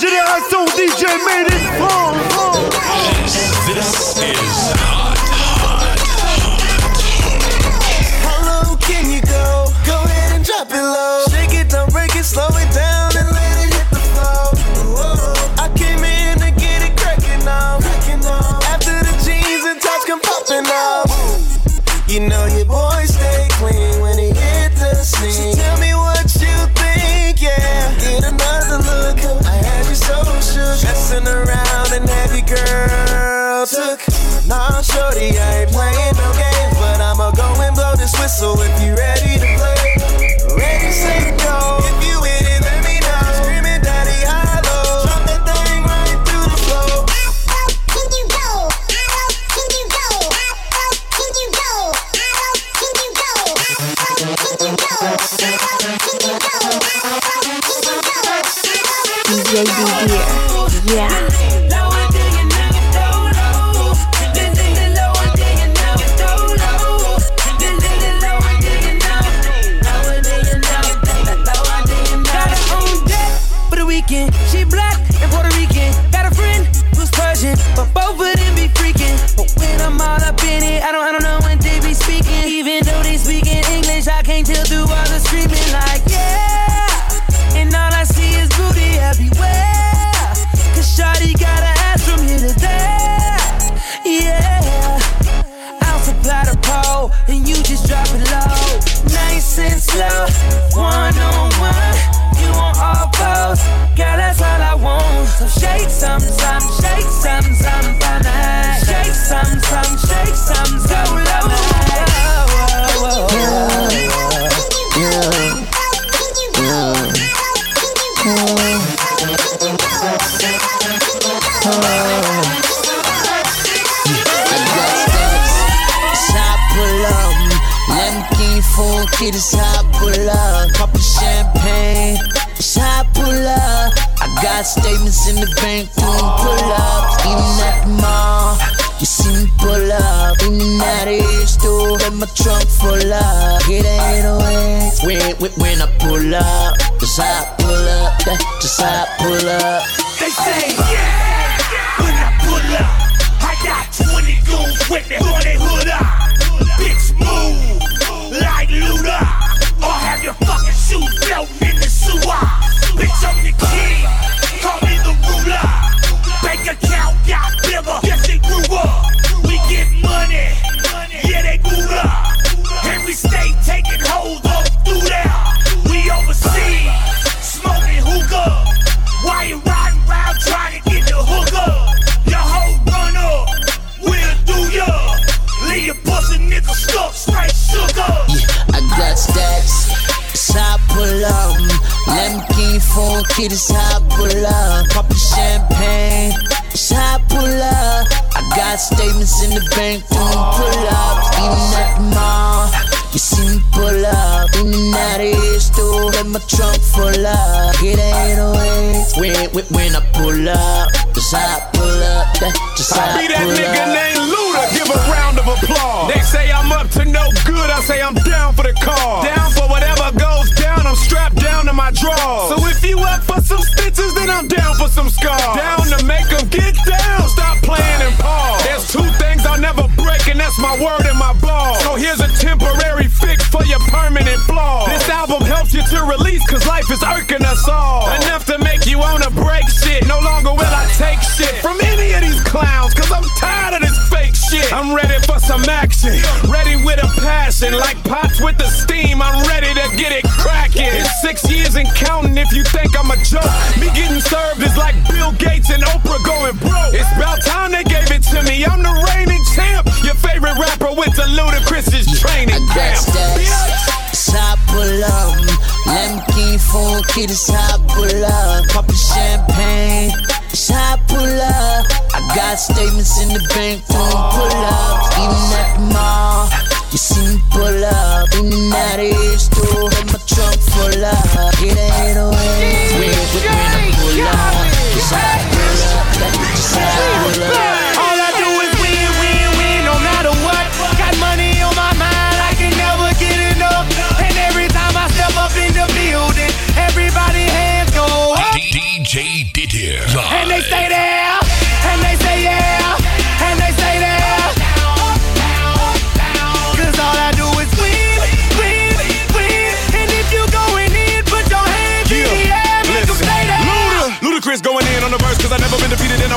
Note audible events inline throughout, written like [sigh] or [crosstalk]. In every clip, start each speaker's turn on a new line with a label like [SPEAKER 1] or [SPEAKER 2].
[SPEAKER 1] génération DJ Made in France.
[SPEAKER 2] word in
[SPEAKER 3] my
[SPEAKER 4] ball. So here's a temporary fix for your permanent flaw. This album helps you to release, cause life is irking us all. Enough to make you wanna break shit. No longer will I take shit from any of these clowns, cause I'm tired of this fake shit. I'm ready for some action, ready with a passion. Like pots with the steam, I'm ready to get it cracking. It's six years and counting if you think I'm a joke. Me getting served is like Bill Gates and Oprah going broke. It's about time they gave it to me. I'm the reigning champ. Your favorite rapper went to Ludacris's
[SPEAKER 3] yeah, training
[SPEAKER 4] camp.
[SPEAKER 3] Sapulum, lemki funky to sapula, pop champagne. Shot pull up, I got statements in the bank from pull up, even at the mall. You see me pull up in the out of here, store, hold my trunk full up. Get a 808 with me when I pull up. Cause I pull up, that's just pull up.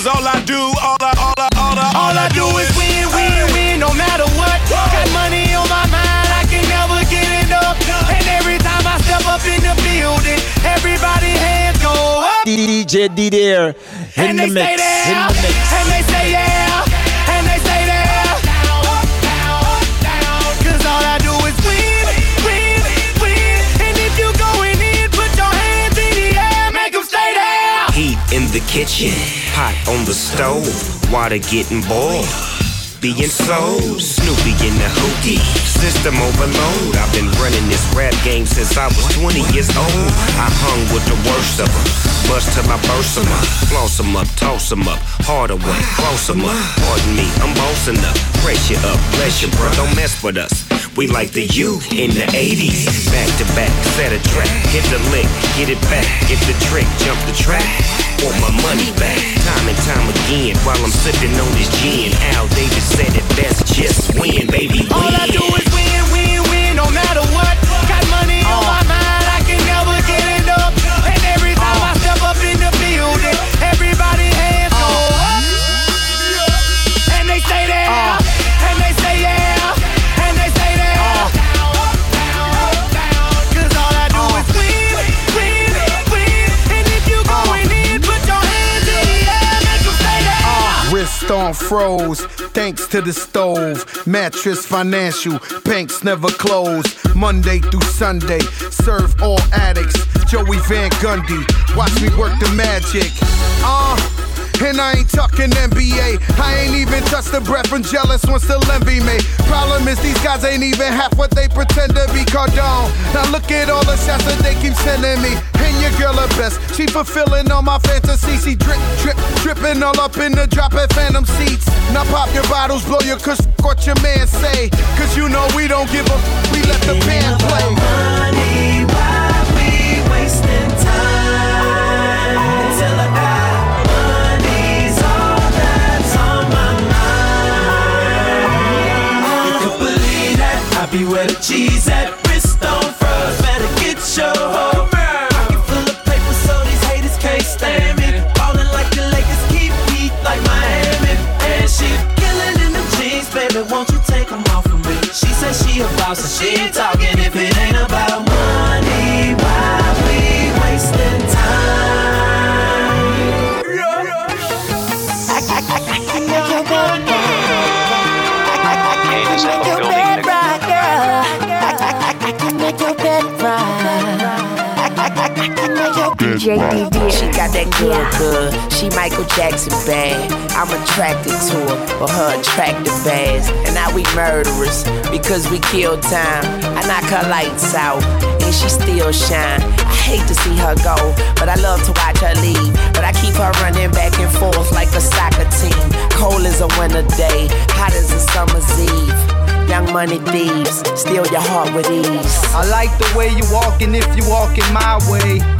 [SPEAKER 4] Cause all I do, all I, all I, all I,
[SPEAKER 5] All I do is win, win, win, no matter what. Got money on my mind, I can never get enough. And every time I step up in the building, everybody hands go up.
[SPEAKER 3] DJ Didier in the mix.
[SPEAKER 5] there,
[SPEAKER 3] In the mix.
[SPEAKER 5] and they say yeah, and they stay there. Cause all I do is win, win, win. And if you going in, put your hands in the air, make 'em stay there.
[SPEAKER 6] Heat in the kitchen, pot on the stove, water getting boiled. Being sold, Snoopy in the hookie, system overload. I've been running this rap game since I was 20 years old. I hung with the worst of them, bust till I burst them up, floss them up, toss them up, harder way, close them up. Pardon me, I'm bossing up, pressure up, bless you, bro, don't mess with us. We like the U in the 80s. Back to back, set a track, hit the lick, get it back, get the trick, jump the track. Want my money back, time and time again. While I'm sipping on this gin, Al Davis said it best, just win, baby, win.
[SPEAKER 5] All I do is win, On
[SPEAKER 7] froze, thanks to the stove. Mattress financial, banks never close. Monday through Sunday, serve all addicts. Joey Van Gundy, watch me work the magic. Uh, and I ain't talking NBA. I ain't even touched the breath from jealous one still envy me. Problem is these guys ain't even half what they pretend to be. Cardone. Now look at all the shots that they keep sending me. Your girl the best. She fulfilling all my fantasies. She drip, drip, dripping all up in the drop at Phantom seats. Now pop your bottles, blow your kush, what your man say. Cause you know we don't give a f- we let the band play.
[SPEAKER 5] Money, why we wasting time until I die? Money's all that's on my mind. You believe that I be where the cheese at. Boss, and she ain't talking
[SPEAKER 8] DJ
[SPEAKER 9] She got that good, good. She Michael Jackson bad. I'm attracted to her for her attractive ass. And now we murderers because we kill time. I knock her lights out and she still shine. I hate to see her go, but I love to watch her leave. But I keep her running back and forth like a soccer team. Cold as a winter day, hot as a summer's eve. Young money thieves, steal your heart with ease.
[SPEAKER 3] I like the way you walking if you walking my way.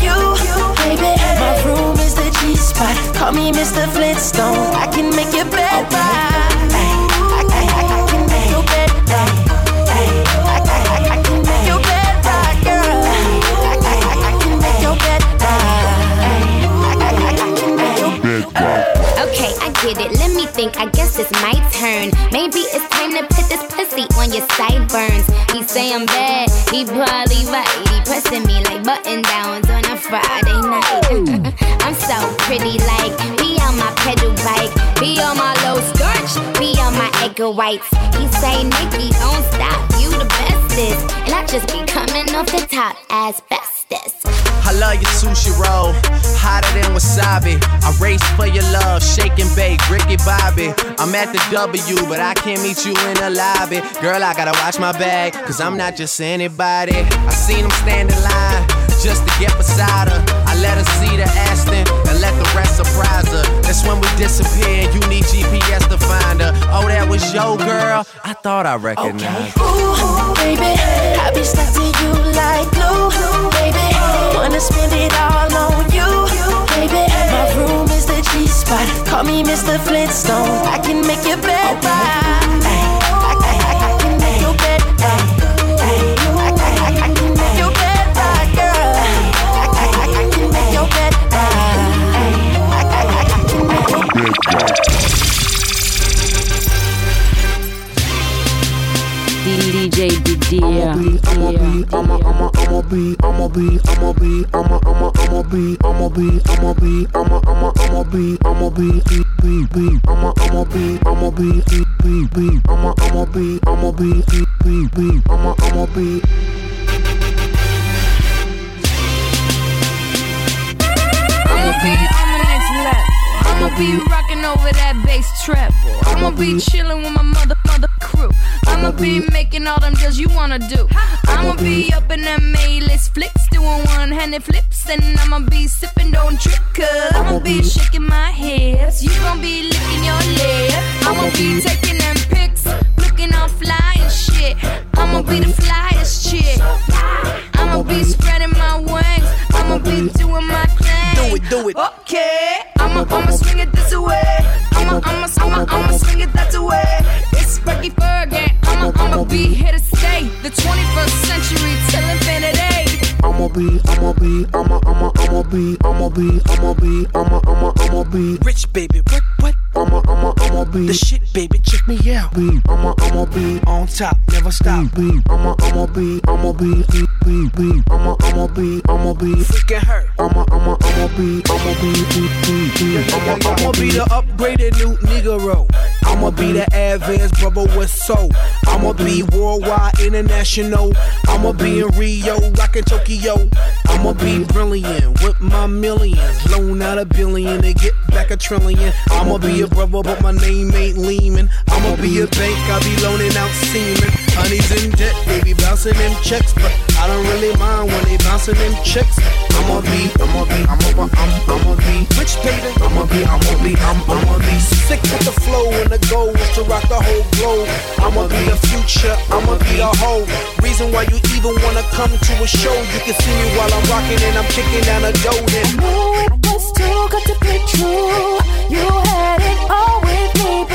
[SPEAKER 10] you, Call me Mr. Flintstone. I can make your bed right.
[SPEAKER 11] Turn. Maybe it's time to put this pussy on your sideburns. He say I'm bad, he probably right. He pressing me like button downs on a Friday night. [laughs] I'm so pretty, like be on my pedal bike, be on my low starch, be on my egg whites. He say, Nicki, don't stop, bestest, and I just be coming off the top as bestest.
[SPEAKER 12] I love your sushi roll, hotter than wasabi. I race for your love, shake and bake, Ricky Bobby. I'm at the W, but I can't meet you in the lobby. Girl, I gotta watch my bag, cause I'm not just anybody. I seen him stand in line just to get beside her. I let her see the Aston and let the rest surprise her. That's when we disappear, you need GPS to find her. Oh, that was your girl? I thought I recognized.
[SPEAKER 13] Okay. Ooh, baby, I be stuck to you like glue, baby. Wanna spend it all on you, baby. My room is the G spot. Call me Mr. Flintstone. I can make your bed right.
[SPEAKER 14] DJ Didier.
[SPEAKER 8] I'ma be, I'ma, I'ma, I'ma I'ma be, I'ma be, I'ma be, I'ma, I'ma, I'ma be, I'ma be, I'ma be, I'ma, I'ma, I'ma be, I'ma be, be, be, be, I'ma, I'ma be, I'ma be, be, be, be, I'ma, I'ma be, I'ma be, be, be, be, I'ma, I'ma be.
[SPEAKER 15] I'ma be on the next level. I'ma be rocking over that bass treble. I'ma be chilling with my mother, mother crew. I'ma be making all them deals you wanna do. I'ma be up in them A-list flicks, doing one-handed flips, and I'ma be sipping, don't cause I'ma be shaking my hips. You gon' be licking your lip. I'ma be taking them pics, looking all fly and shit. I'ma be the flyest chick. I'ma be spreading my wings. I'ma be doing my thing.
[SPEAKER 12] Do it, do it.
[SPEAKER 15] Okay, I'ma, I'ma swing it this way. I'ma, I'ma, I'ma, I'ma swing it that way. It's Frankie Fergie. I'ma, I'ma be here to stay. The 21st century till infinity.
[SPEAKER 8] I'ma be, I'ma be, I'ma, I'ma, I'ma be, I'ma be, I'ma be, I'ma, I'ma, I'ma be
[SPEAKER 12] rich, baby. What, what?
[SPEAKER 8] I'ma, I'ma, I'ma be
[SPEAKER 12] the shit, baby. Check me out.
[SPEAKER 8] I'ma, I'ma be
[SPEAKER 12] on top, never stop.
[SPEAKER 8] Be, I'ma, I'ma be, I'ma be, be, be, I'ma, I'ma be, I'ma be
[SPEAKER 12] freaking her.
[SPEAKER 8] I'ma, I'ma, I'ma be, I'ma be, be, be, be, I'ma,
[SPEAKER 12] I'ma be the upgraded new Negro. I'ma be the advanced brother with soul. I'ma be worldwide, international. I'ma be in Rio, rockin' Tokyo. I'ma be brilliant with my millions. Loan out a billion to get back a trillion. I'ma be a brother, but my name ain't Lehman. I'ma be a bank, I be loaning out semen. Honey's in debt, they be bouncing them checks, but I don't really mind when they bouncing them checks. I'ma be, I'ma be, I'ma, I'm, I'ma be rich, baby. I'ma be, I'ma be, I'm, I'ma be sick with the flow and the goal is to rock the whole globe. I'ma be the future, I'ma be the whole reason why you even wanna come to a show. You can see me while I'm rocking and I'm kicking down a. Then
[SPEAKER 13] I know it was too good to be true. You had it all with me,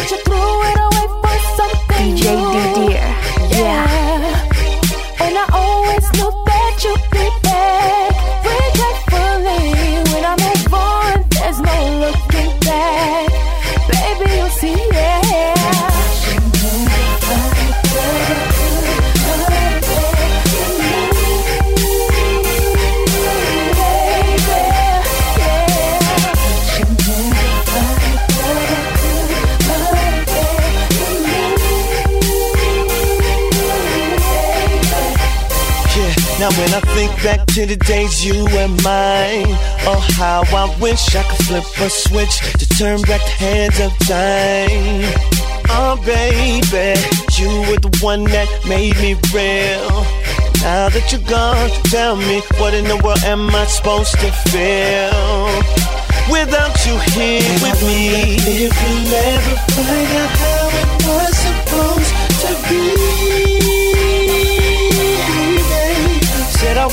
[SPEAKER 13] back
[SPEAKER 2] to the days you were mine, oh how I wish I could flip a switch to turn back the hands of time. Oh baby, you were the one that made me real. Now that you're gone, tell me what in the world am I supposed to feel? Without you here with me, if you never find out how it was supposed to be.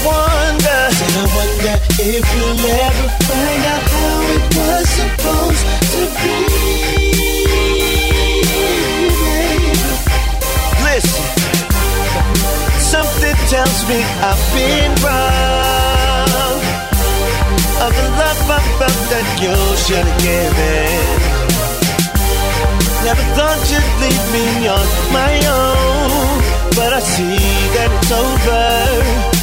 [SPEAKER 2] Wonder, said I wonder if you'll ever find out how it was supposed to be. Listen, something tells me I've been wrong. Of the love I felt that you should have given. Never thought you'd leave me on my own, but I see that it's over.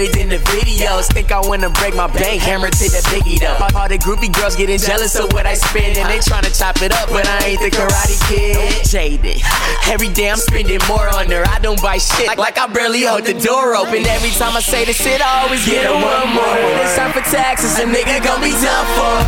[SPEAKER 9] girl, you look better than the videos. Think I wanna break my bank, hammer to the biggie though. All the groupie girls getting jealous of what I spend, and they tryna chop it up, but I ain't the Karate Kid. Jaded, every day I'm spending more on her. I don't buy shit like, like I barely hold the door open. Every time I say this shit, I always get a one more. When it's time for taxes, a nigga gon' be done for.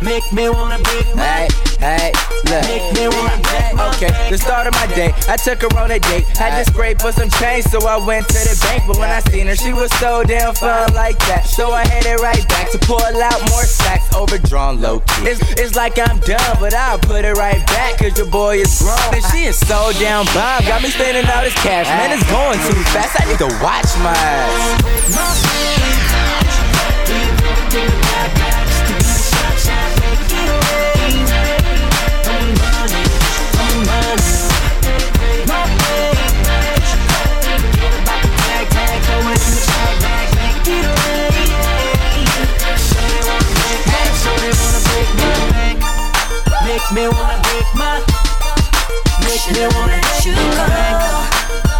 [SPEAKER 16] Make me wanna break my Hey, hey, look. Make me wanna break Okay, the start of my day, I took her on a date. Had to scrape for some change, so I went to the bank. But when I seen her, she was so damn fun like that. So I headed right back to pull out more stacks, overdrawn low key. It's, it's like I'm done, but I'll put it right back, cause your boy is grown. And she is so damn bomb, got me spending all this cash. Man, it's going too fast, I need to watch my ass.
[SPEAKER 5] Make me wanna break my Make me wanna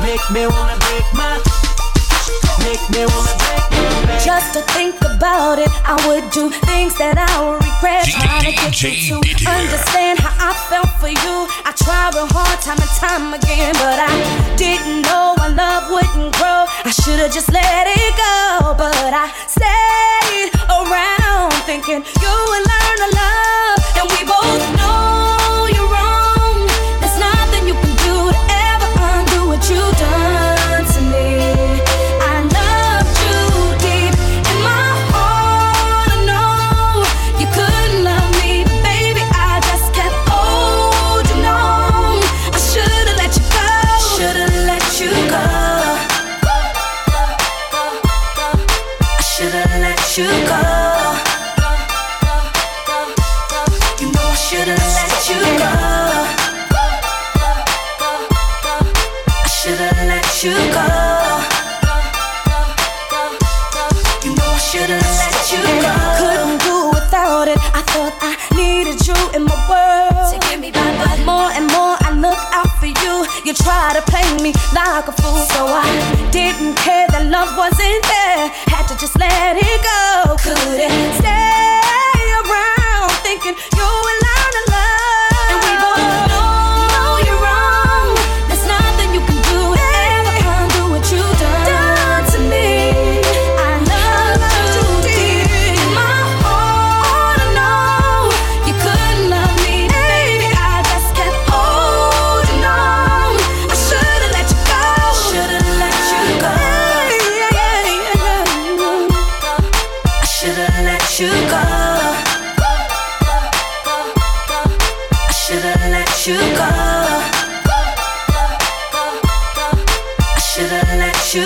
[SPEAKER 5] Make me wanna break my Make me wanna
[SPEAKER 13] Just to think about it, I would do things that I would regret. Trying to get you to understand how I felt for you. I tried real hard time and time again, but I didn't know our love wouldn't grow. I should've just let it go, but I stayed around thinking you would learn to love,
[SPEAKER 17] Aïe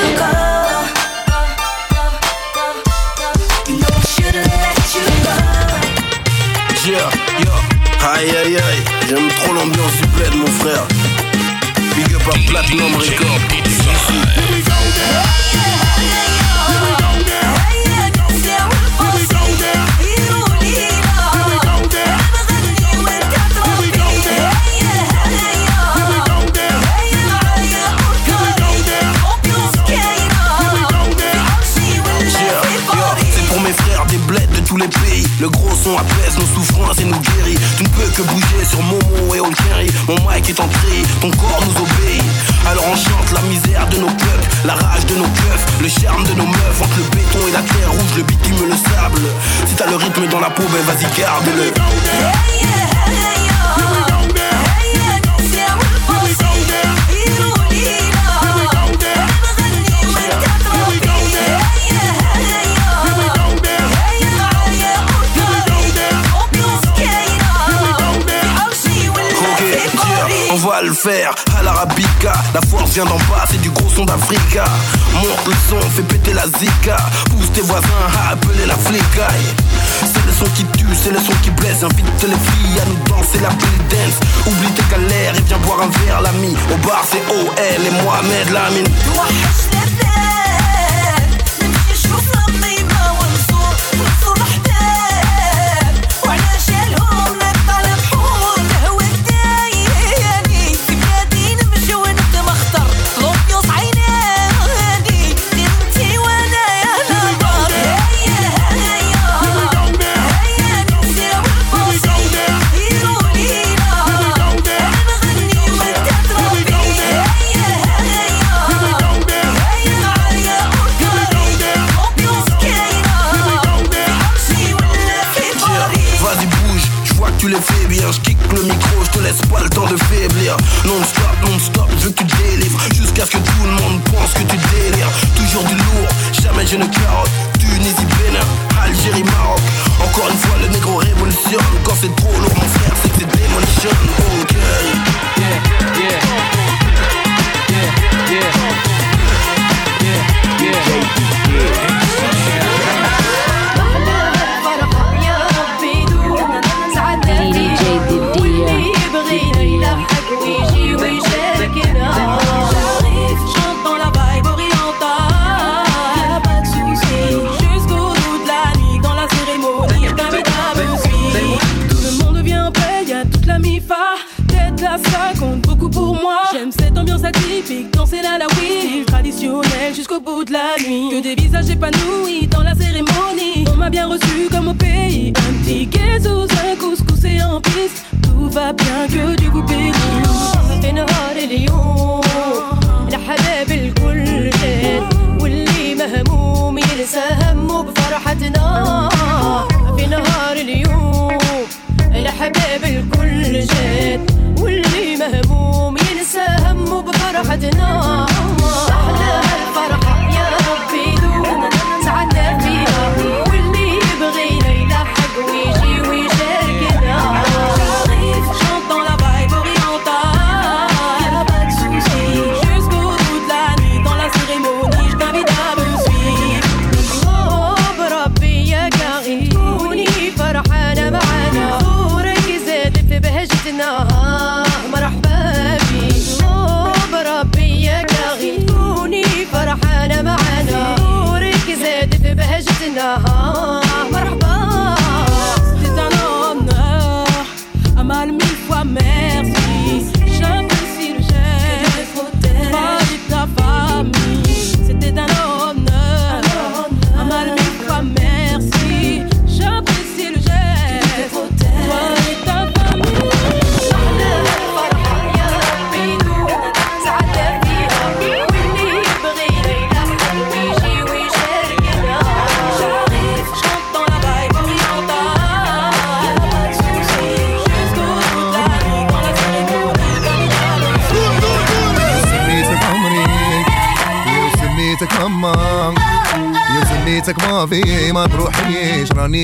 [SPEAKER 17] aïe aïe, j'aime trop l'ambiance du bled mon frère. Big up à Platinum Record. tous les pays. Le gros son apaise nos souffrances et nous guérit. Tu ne peux que bouger sur Momo et All Carry. Mon mic est en tri, ton corps nous obéit. Alors on chante la misère de nos peuples, la rage de nos keufs, le charme de nos meufs. Entre le béton et la terre rouge, le bitume, le sable. Si t'as le rythme dans la peau, ben vas-y, garde-le. le faire. À l'arabica, la force vient d'en bas, c'est du gros son d'Africa. Monte le son, fais péter la zika. Pousse tes voisins à appeler la flicaille. C'est le son qui tue, c'est le son qui blesse. Invite les filles à nous danser la bulle dance. Oublie tes galères et viens boire un verre, l'ami. Au bar, c'est OL et Mohamed Lamine.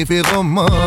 [SPEAKER 18] if you don't.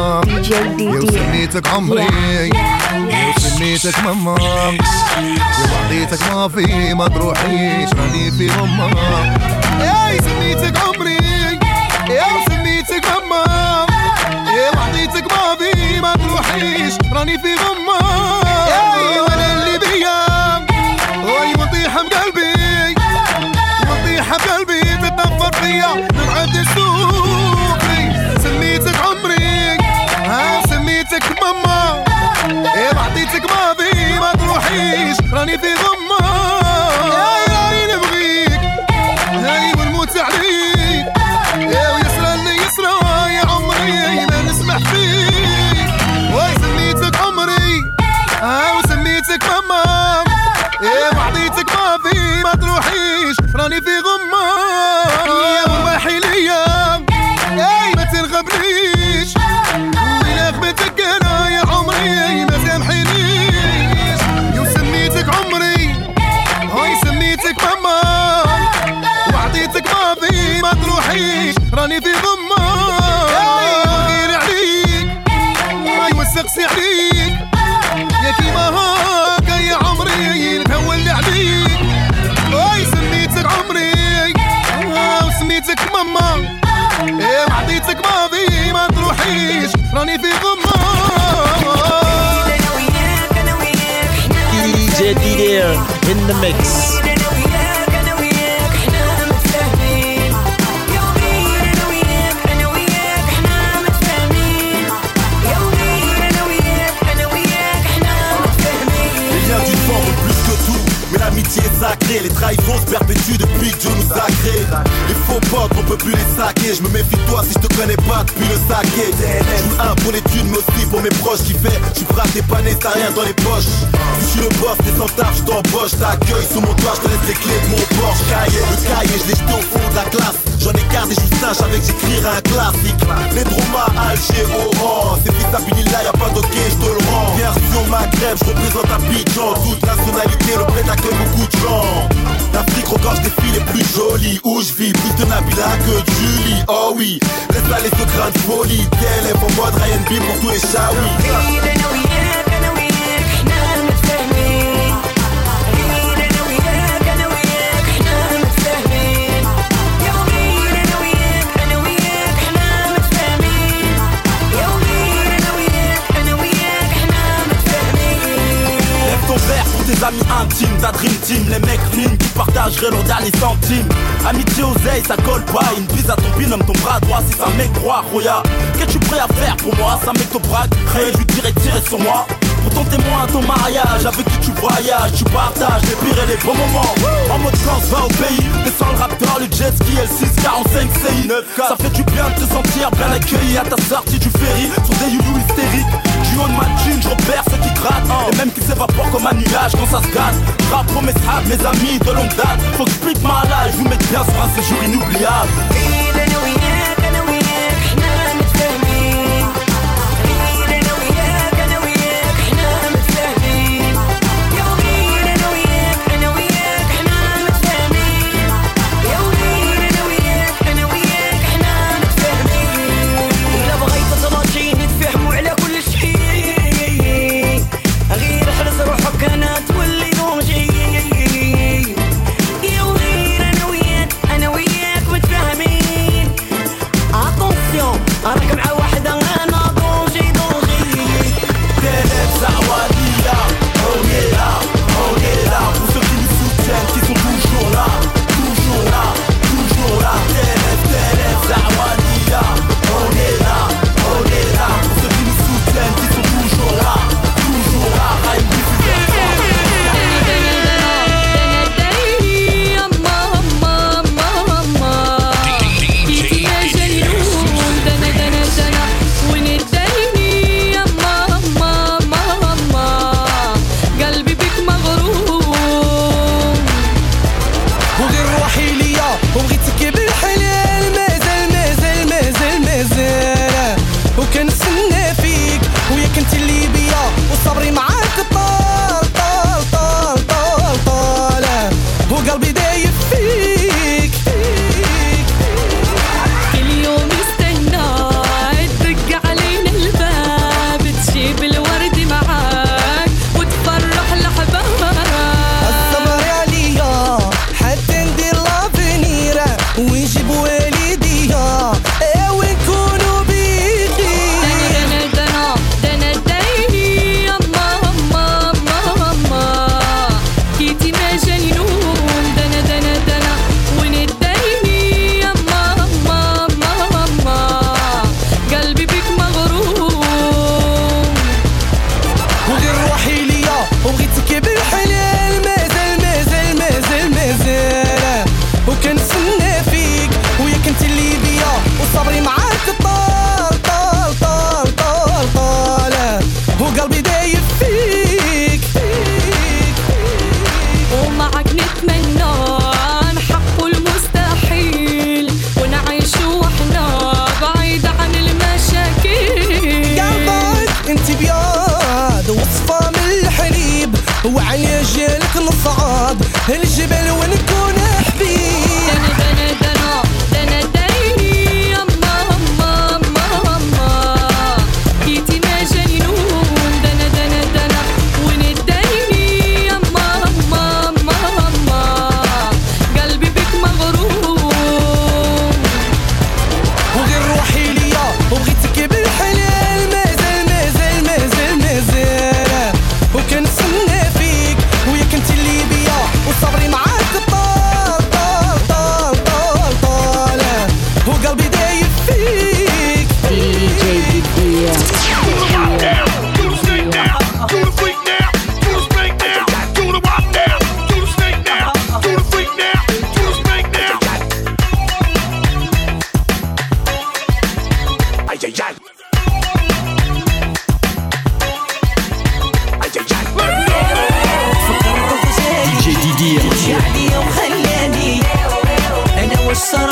[SPEAKER 18] راني في غمة غير عليك. ما يوسخسي عليك يا كيما هاكا يا عمري نتهول عليك. هاي سميتك عمري. وسميتك ماما. إيه وعطيتك ماضي ما تروحيش. راني في
[SPEAKER 3] DJ D in the mix.
[SPEAKER 19] Trahisons se perpétuent depuis que Dieu nous a créés. Les faux potes, on peut plus les saquer. Je me méfie de toi si je te connais pas depuis le saké. Je un pour l'étude mais aussi pour mes proches qui fait. Prêt à dépanner, t'as rien dans les poches. Si je suis le boss, t'es sans taf, je t'embauche T'accueille sous mon toit, je te laisse les clés de mon Porsche. Cahier, le cahier, je l'ai jeté au fond de la classe J'en ai un, je savais que un classique. Les Droma, Alger, Oran. C'est fils là, y'a pas d'ok, je te le rends. Version Maghreb, je représente Abidjan. Toute nationalité, le prêt accueille beaucoup de gens. L'Afrique regorge des filles les plus jolies. Où je vis, plus de Nabila que Julie. Oh oui, laisse aller ce grain de folie. TLF en mode Ryan B pour tous les chaouis amis intimes, ta dream team, les mecs clean qui partageraient leurs derniers centimes. Amitié oseille, ça colle pas. Une bise à ton binôme, ton bras droit, si ça mec croit, Roya. Qu'es-tu prêt à faire pour moi? Ça mec te braque, créer, lui dirais tirer sur moi. Pour ton témoin à ton mariage, avec qui tu voyages, tu partages les pires et les bons moments. En mode quand va au pays, descends le raptor, le jet ski, L645 CI 9 Ça fait du bien de te sentir bien accueilli à ta sortie du ferry sur des youlous hystériques. Je repère ceux qui grattent Et même qui s'évaporent comme un nuage quand ça se gâte Rap mes mes amis de longue date. Faut que je ma life, vous mettez bien sur un séjour inoubliable
[SPEAKER 20] يعني وخلاني
[SPEAKER 21] خلاني. أنا والصراحة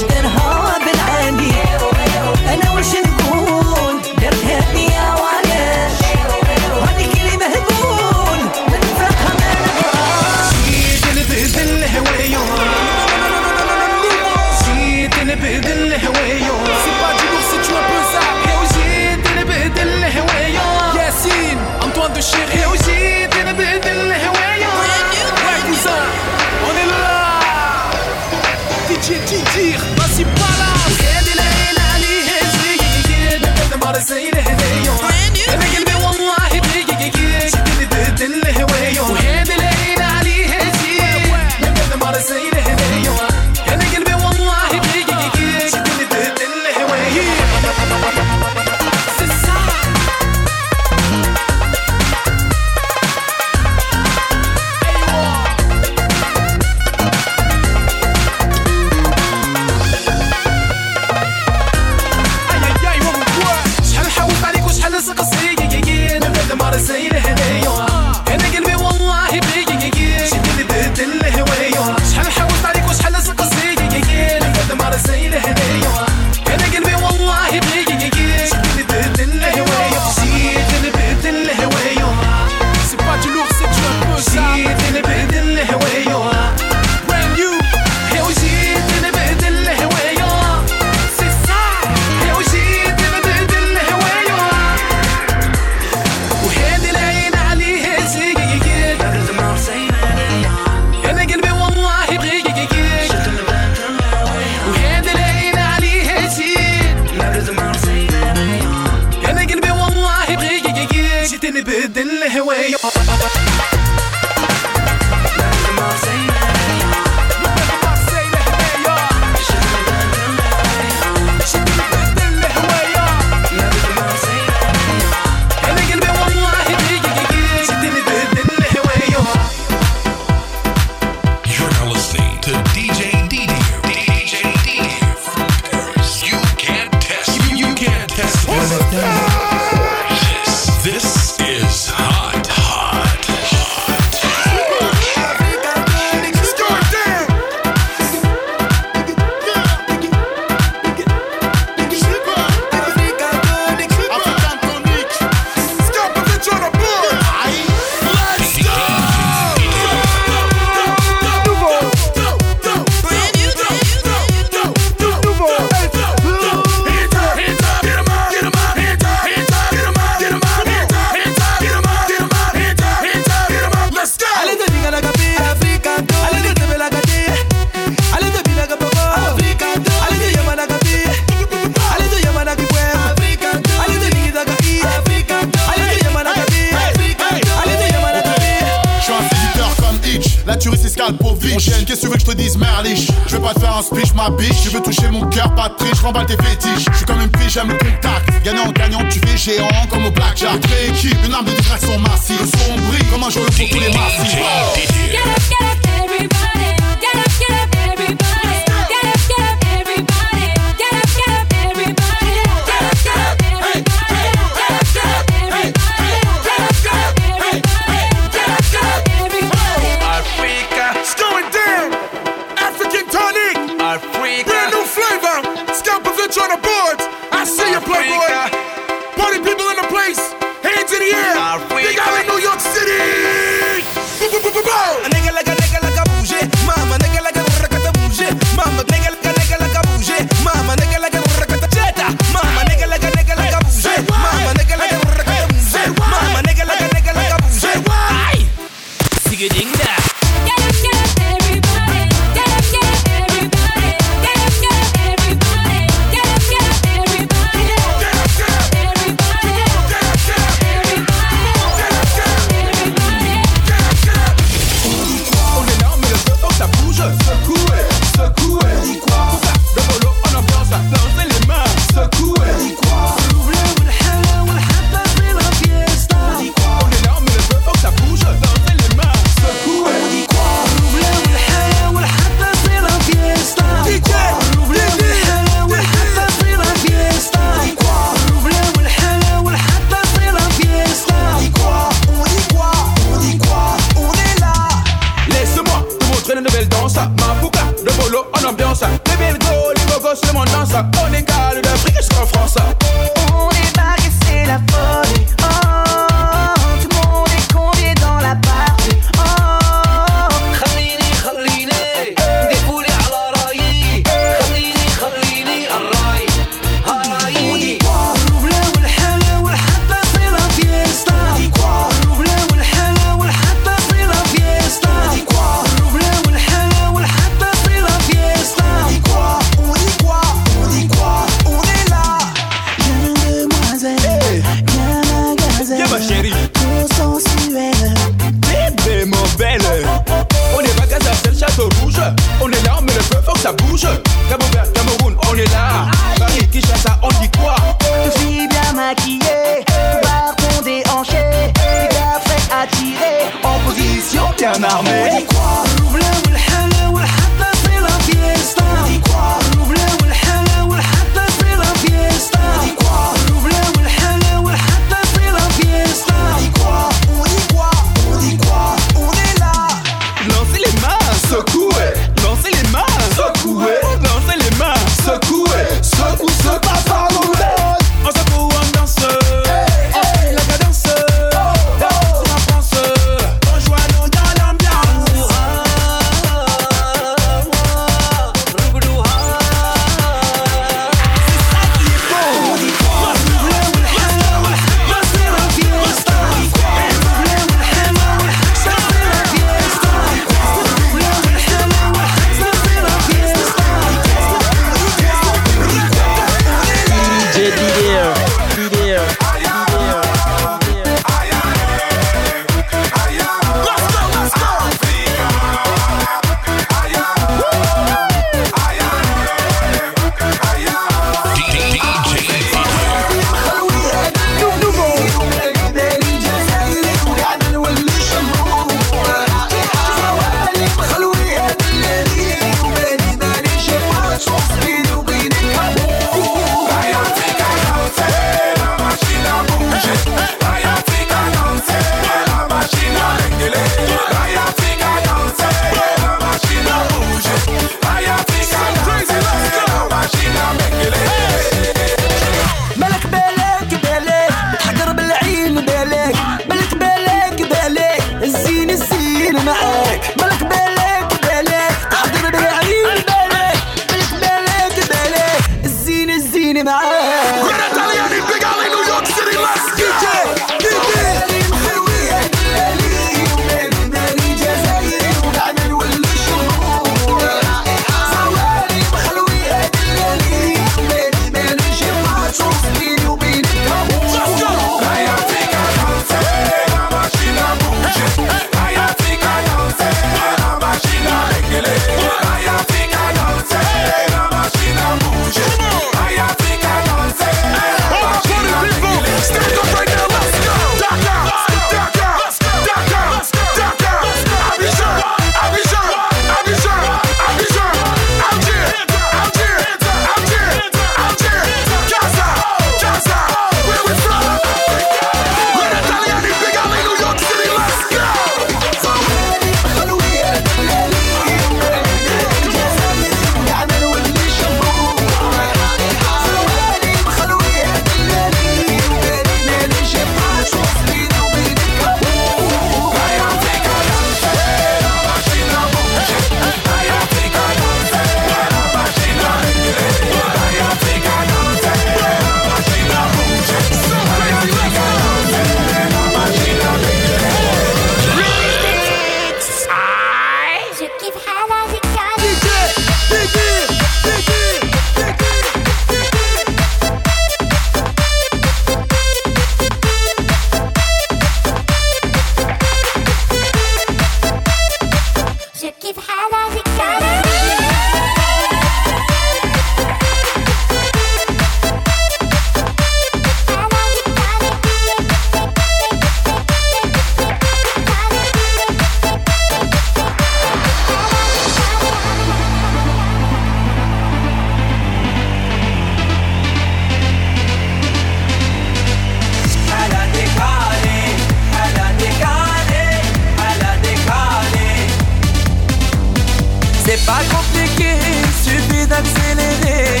[SPEAKER 21] C'est pas
[SPEAKER 2] compliqué, il suffit d'accélérer.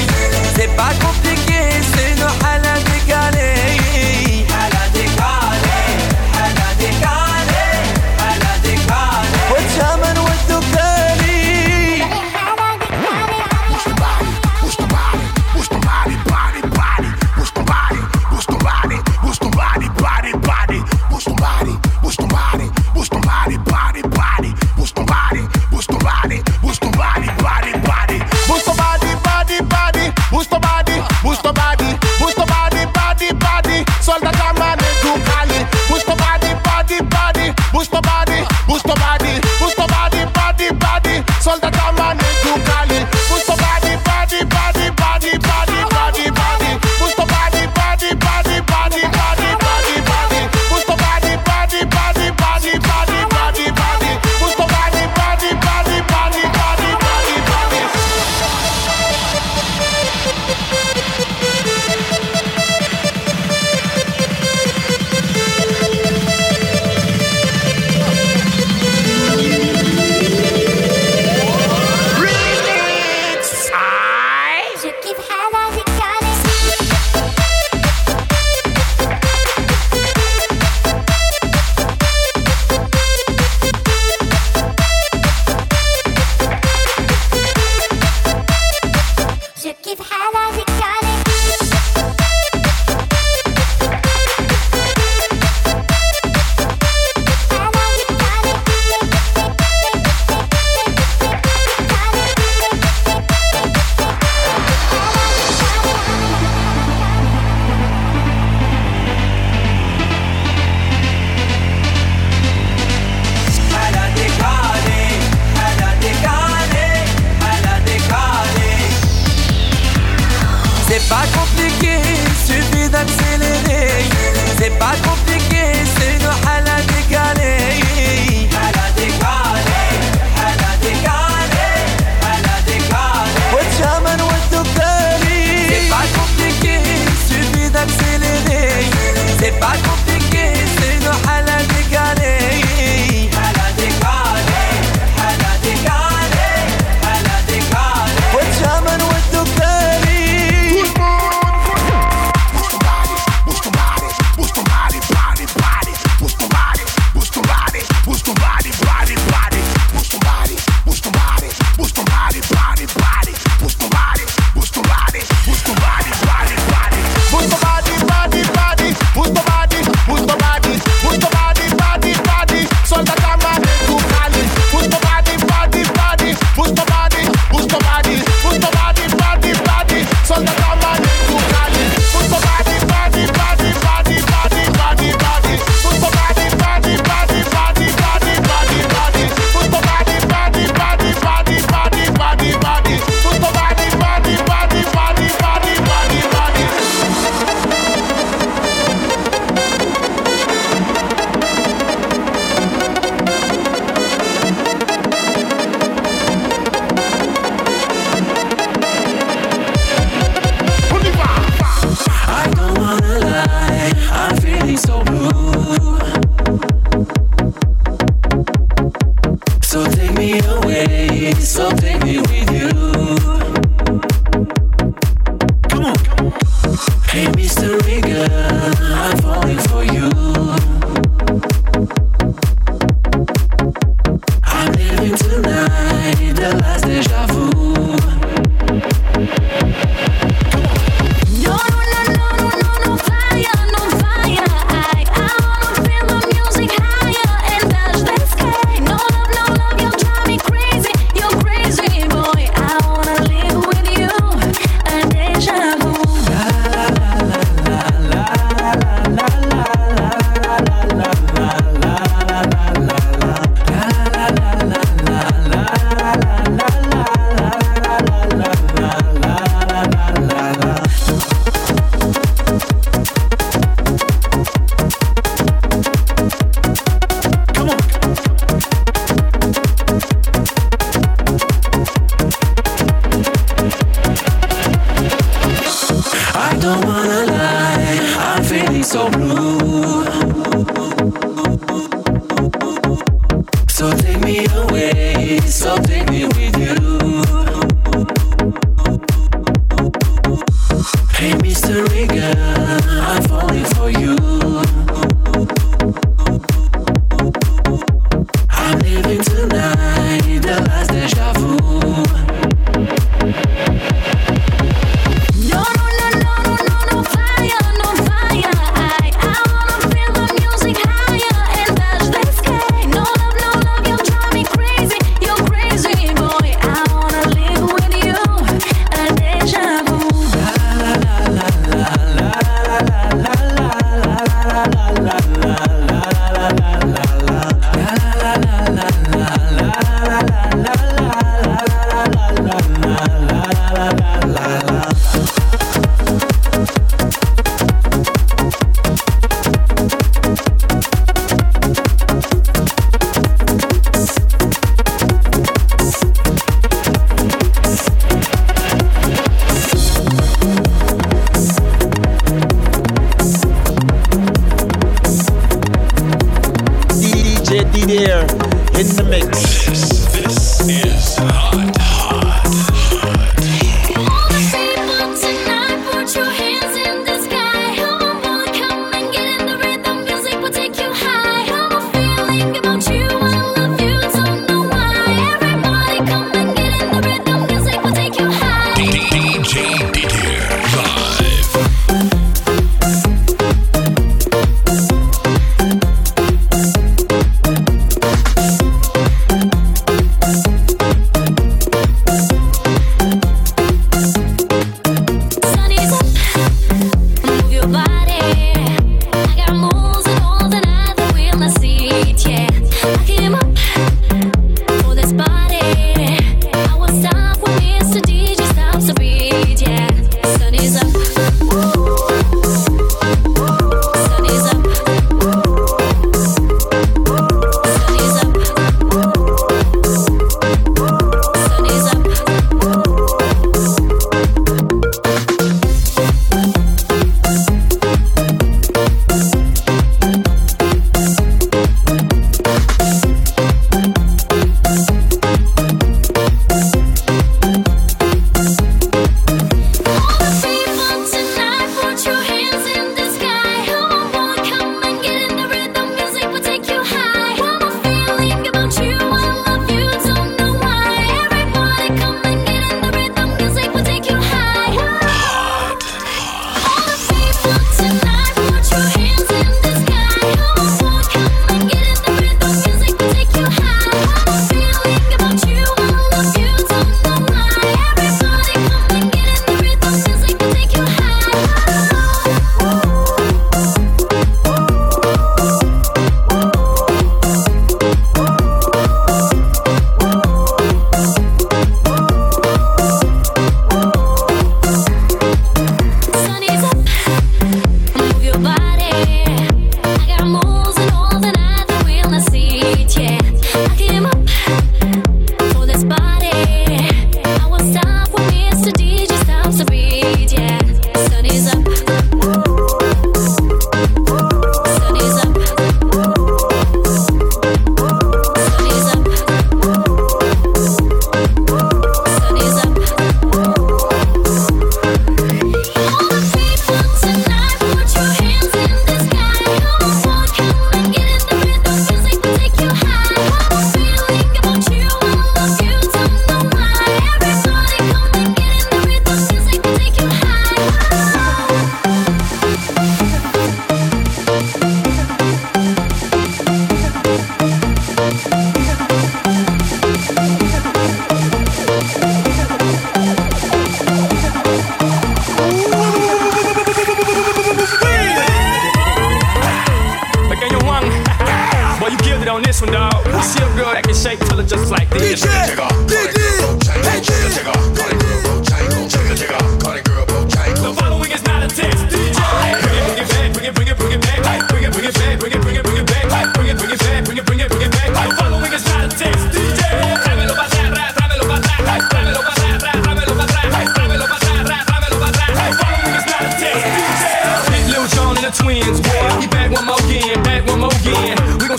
[SPEAKER 2] C'est pas compliqué, c'est
[SPEAKER 7] nous à
[SPEAKER 22] la décaler.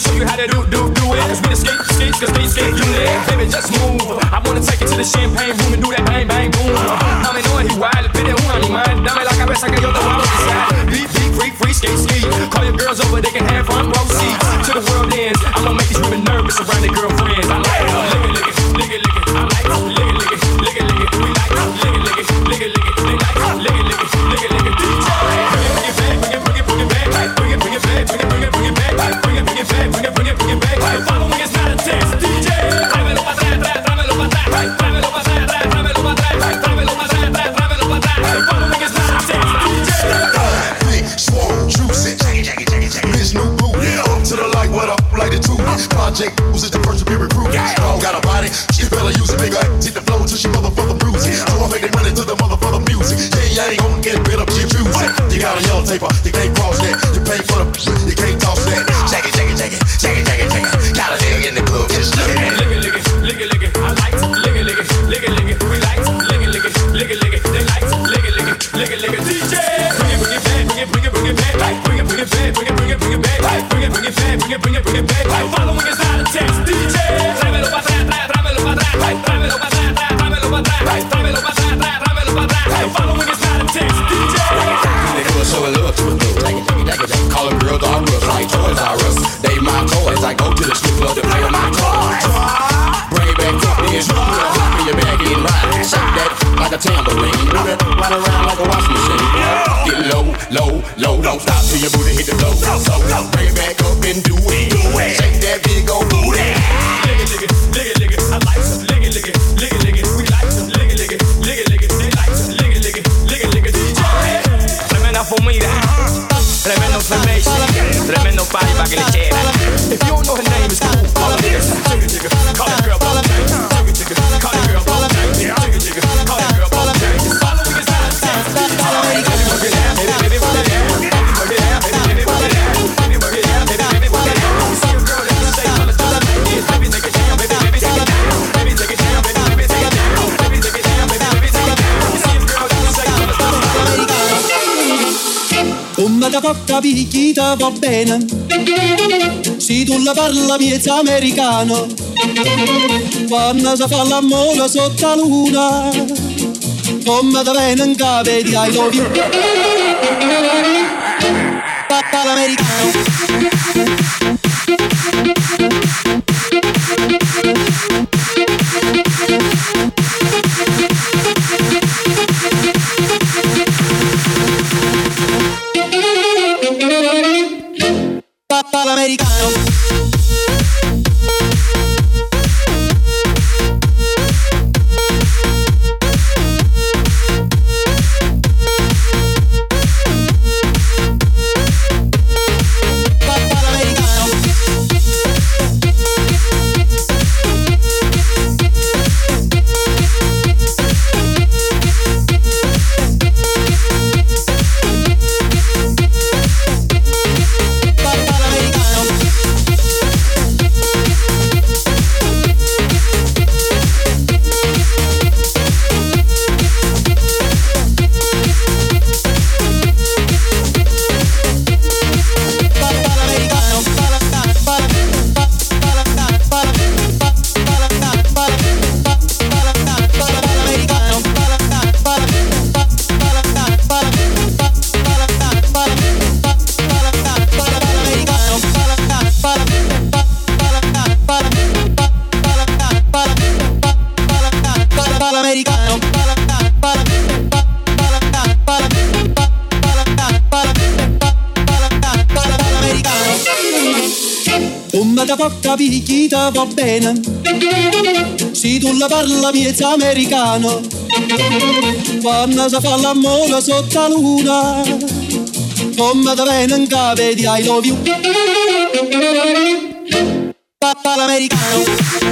[SPEAKER 22] show you how to do, do, do it. Cause we the skate, skate, cause they skate, you there? Baby, just move. I wanna take it to the champagne room and do that bang, bang, boom. Dame, no, es igual, pide una, mi man. Dame la cabeza que yo te voy a besar. capichita va bene. Se tu la parla miezza americano, quando si fa l'amore sotto la luna, come da in cave di ai lovi. Papà l'americano. capita va bene. Se tu la parla miezza americano, quando si fa l'amore sotto la luna, come da in cave di I love you. Papa l'americano.